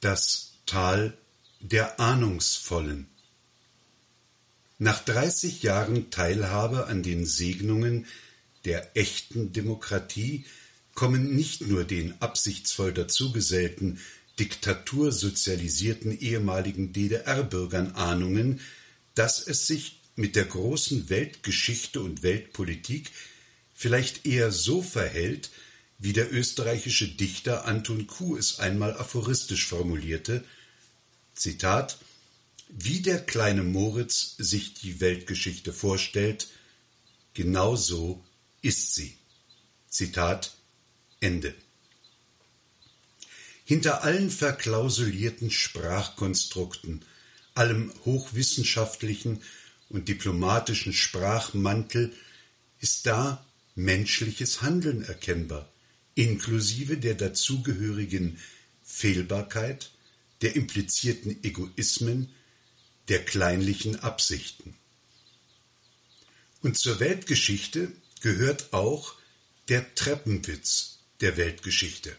Das Tal der Ahnungsvollen. Nach dreißig Jahren Teilhabe an den Segnungen der echten Demokratie kommen nicht nur den absichtsvoll dazugesellten, diktatursozialisierten ehemaligen DDR-Bürgern Ahnungen, dass es sich mit der großen Weltgeschichte und Weltpolitik vielleicht eher so verhält, wie der österreichische Dichter Anton Kuh es einmal aphoristisch formulierte, Zitat, wie der kleine Moritz sich die Weltgeschichte vorstellt, genau so ist sie. Zitat Ende. Hinter allen verklausulierten Sprachkonstrukten, allem hochwissenschaftlichen und diplomatischen Sprachmantel ist da menschliches Handeln erkennbar, inklusive der dazugehörigen Fehlbarkeit, der implizierten Egoismen, der kleinlichen Absichten. Und zur Weltgeschichte gehört auch der Treppenwitz der Weltgeschichte.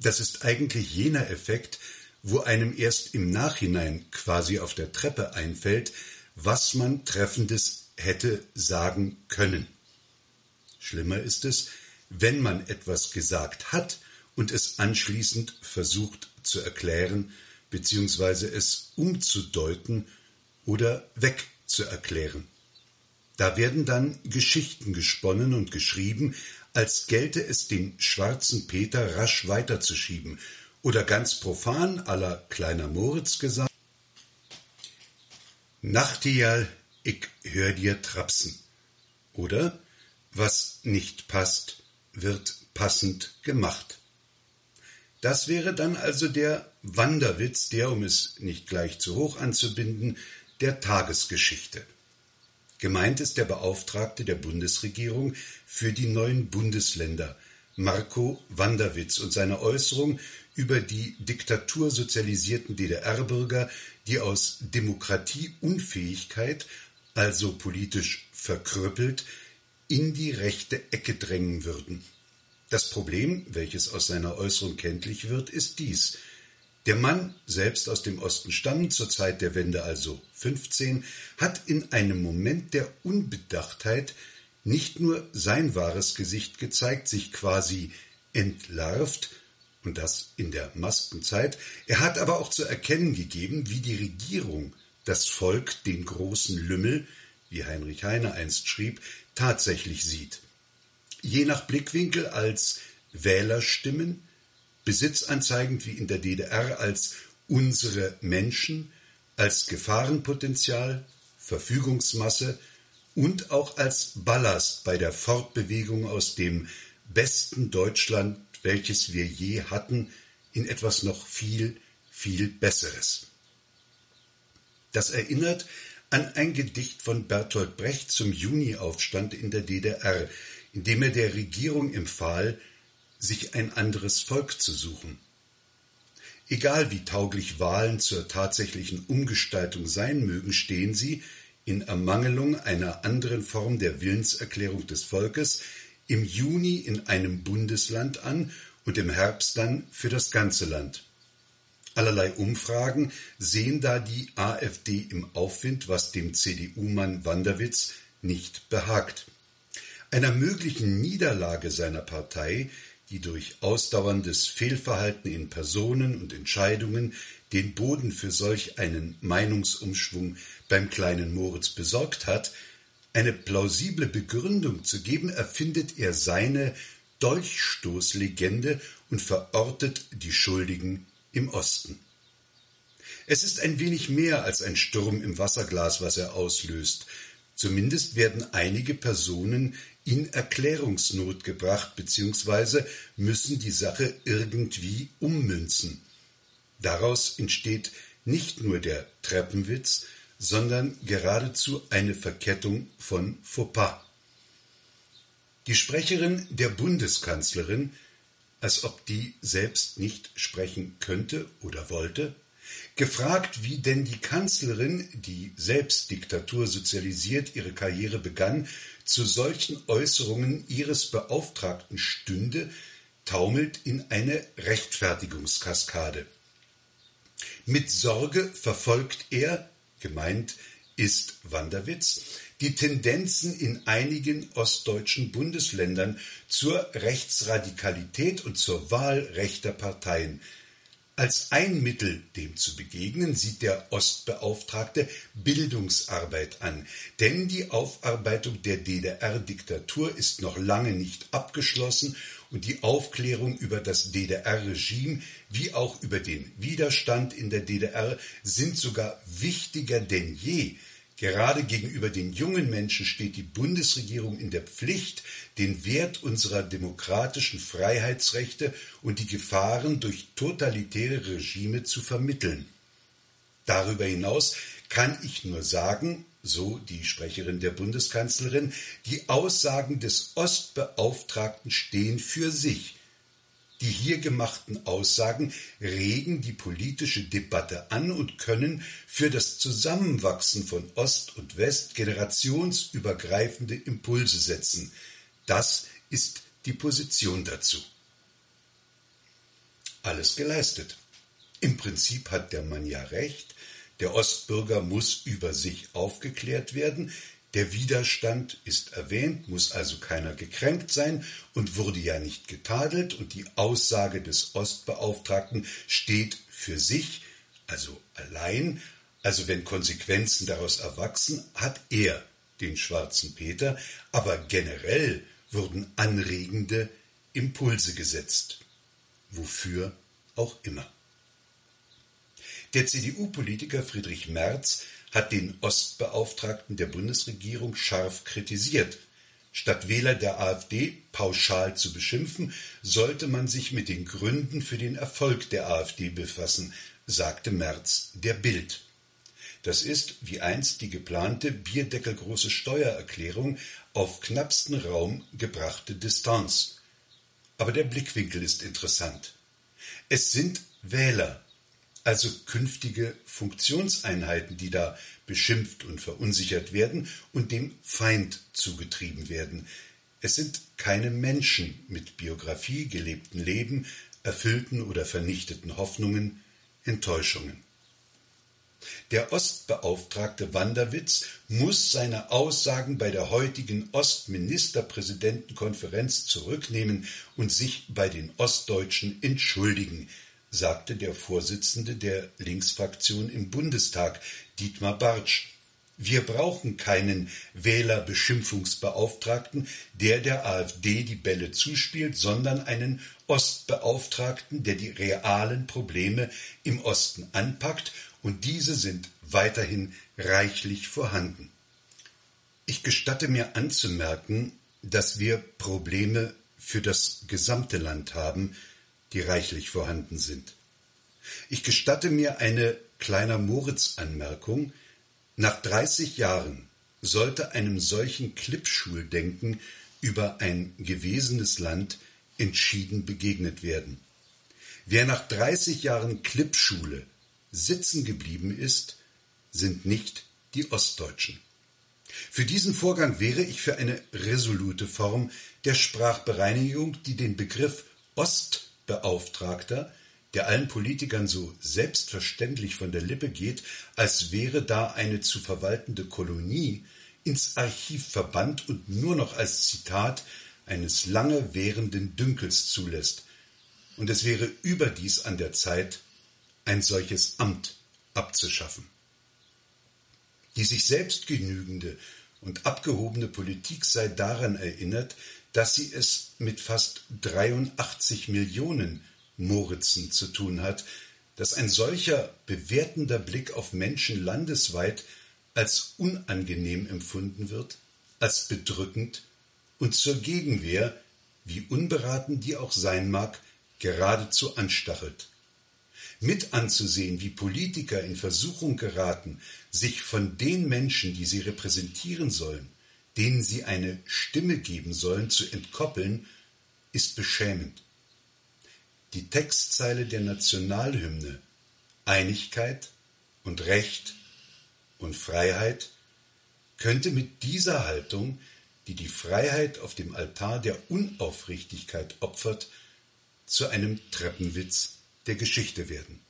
Das ist eigentlich jener Effekt, wo einem erst im Nachhinein quasi auf der Treppe einfällt, was man Treffendes hätte sagen können. Schlimmer ist es, wenn man etwas gesagt hat und es anschließend versucht zu erklären bzw. es umzudeuten oder wegzuerklären. Da werden dann Geschichten gesponnen und geschrieben, als gelte es den schwarzen Peter rasch weiterzuschieben, oder ganz profan aller kleiner Moritz gesagt Nachtigall, ich hör dir trapsen. Oder was nicht passt, wird passend gemacht. Das wäre dann also der Wanderwitz, der, um es nicht gleich zu hoch anzubinden, der Tagesgeschichte. Gemeint ist der Beauftragte der Bundesregierung für die neuen Bundesländer, Marco Wanderwitz, und seine Äußerung über die diktatursozialisierten DDR-Bürger, die aus Demokratieunfähigkeit, also politisch verkrüppelt, in die rechte Ecke drängen würden. Das Problem, welches aus seiner Äußerung kenntlich wird, ist dies. Der Mann, selbst aus dem Osten stammend, zur Zeit der Wende also 15, hat in einem Moment der Unbedachtheit nicht nur sein wahres Gesicht gezeigt, sich quasi entlarvt, und das in der Maskenzeit, er hat aber auch zu erkennen gegeben, wie die Regierung das Volk den großen Lümmel, wie Heinrich Heine einst schrieb, tatsächlich sieht je nach Blickwinkel als Wählerstimmen, besitzanzeigend wie in der DDR als unsere Menschen, als Gefahrenpotenzial, Verfügungsmasse und auch als Ballast bei der Fortbewegung aus dem besten Deutschland, welches wir je hatten, in etwas noch viel, viel Besseres. Das erinnert an ein Gedicht von Bertolt Brecht zum Juniaufstand in der DDR, indem er der Regierung empfahl, sich ein anderes Volk zu suchen. Egal wie tauglich Wahlen zur tatsächlichen Umgestaltung sein mögen, stehen sie, in Ermangelung einer anderen Form der Willenserklärung des Volkes, im Juni in einem Bundesland an und im Herbst dann für das ganze Land. Allerlei Umfragen sehen da die AfD im Aufwind, was dem CDU-Mann Wanderwitz nicht behagt. Einer möglichen Niederlage seiner Partei, die durch ausdauerndes Fehlverhalten in Personen und Entscheidungen den Boden für solch einen Meinungsumschwung beim kleinen Moritz besorgt hat, eine plausible Begründung zu geben, erfindet er seine Dolchstoßlegende und verortet die Schuldigen im Osten. Es ist ein wenig mehr als ein Sturm im Wasserglas, was er auslöst. Zumindest werden einige Personen in Erklärungsnot gebracht bzw. müssen die Sache irgendwie ummünzen. Daraus entsteht nicht nur der Treppenwitz, sondern geradezu eine Verkettung von Fauxpas. Die Sprecherin der Bundeskanzlerin, als ob die selbst nicht sprechen könnte oder wollte, Gefragt, wie denn die Kanzlerin, die selbst diktatursozialisiert ihre Karriere begann, zu solchen Äußerungen ihres Beauftragten stünde, taumelt in eine Rechtfertigungskaskade. Mit Sorge verfolgt er, gemeint ist Wanderwitz, die Tendenzen in einigen ostdeutschen Bundesländern zur Rechtsradikalität und zur Wahl rechter Parteien. Als ein Mittel, dem zu begegnen, sieht der Ostbeauftragte Bildungsarbeit an, denn die Aufarbeitung der DDR-Diktatur ist noch lange nicht abgeschlossen und die Aufklärung über das DDR-Regime wie auch über den Widerstand in der DDR sind sogar wichtiger denn je, Gerade gegenüber den jungen Menschen steht die Bundesregierung in der Pflicht, den Wert unserer demokratischen Freiheitsrechte und die Gefahren durch totalitäre Regime zu vermitteln. Darüber hinaus kann ich nur sagen, so die Sprecherin der Bundeskanzlerin, die Aussagen des Ostbeauftragten stehen für sich. Die hier gemachten Aussagen regen die politische Debatte an und können für das Zusammenwachsen von Ost und West generationsübergreifende Impulse setzen. Das ist die Position dazu. Alles geleistet. Im Prinzip hat der Mann ja recht, der Ostbürger muss über sich aufgeklärt werden, der Widerstand ist erwähnt, muss also keiner gekränkt sein und wurde ja nicht getadelt und die Aussage des Ostbeauftragten steht für sich, also allein, also wenn Konsequenzen daraus erwachsen, hat er den schwarzen Peter, aber generell wurden anregende Impulse gesetzt. Wofür auch immer. Der CDU-Politiker Friedrich Merz hat den Ostbeauftragten der Bundesregierung scharf kritisiert. Statt Wähler der AfD pauschal zu beschimpfen, sollte man sich mit den Gründen für den Erfolg der AfD befassen, sagte Merz der Bild. Das ist wie einst die geplante bierdeckelgroße Steuererklärung auf knappsten Raum gebrachte Distanz. Aber der Blickwinkel ist interessant. Es sind Wähler, also künftige Funktionseinheiten, die da beschimpft und verunsichert werden und dem Feind zugetrieben werden. Es sind keine Menschen mit Biografie, gelebten Leben, erfüllten oder vernichteten Hoffnungen, Enttäuschungen. Der Ostbeauftragte Wanderwitz muss seine Aussagen bei der heutigen Ostministerpräsidentenkonferenz zurücknehmen und sich bei den Ostdeutschen entschuldigen, sagte der Vorsitzende der Linksfraktion im Bundestag, Dietmar Bartsch. Wir brauchen keinen Wählerbeschimpfungsbeauftragten, der der AfD die Bälle zuspielt, sondern einen Ostbeauftragten, der die realen Probleme im Osten anpackt, und diese sind weiterhin reichlich vorhanden. Ich gestatte mir anzumerken, dass wir Probleme für das gesamte Land haben, die reichlich vorhanden sind. Ich gestatte mir eine kleiner Moritz-Anmerkung. Nach 30 Jahren sollte einem solchen Klippschuldenken über ein gewesenes Land entschieden begegnet werden. Wer nach 30 Jahren Klippschule sitzen geblieben ist, sind nicht die Ostdeutschen. Für diesen Vorgang wäre ich für eine resolute Form der Sprachbereinigung, die den Begriff Ost Beauftragter, der allen Politikern so selbstverständlich von der Lippe geht, als wäre da eine zu verwaltende Kolonie, ins Archiv verbannt und nur noch als Zitat eines lange währenden Dünkels zulässt, und es wäre überdies an der Zeit, ein solches Amt abzuschaffen. Die sich selbst genügende und abgehobene Politik sei daran erinnert, dass sie es mit fast 83 Millionen Moritzen zu tun hat, dass ein solcher bewertender Blick auf Menschen landesweit als unangenehm empfunden wird, als bedrückend und zur Gegenwehr, wie unberaten die auch sein mag, geradezu anstachelt. Mit anzusehen, wie Politiker in Versuchung geraten, sich von den Menschen, die sie repräsentieren sollen, denen sie eine Stimme geben sollen, zu entkoppeln, ist beschämend. Die Textzeile der Nationalhymne Einigkeit und Recht und Freiheit könnte mit dieser Haltung, die die Freiheit auf dem Altar der Unaufrichtigkeit opfert, zu einem Treppenwitz der Geschichte werden.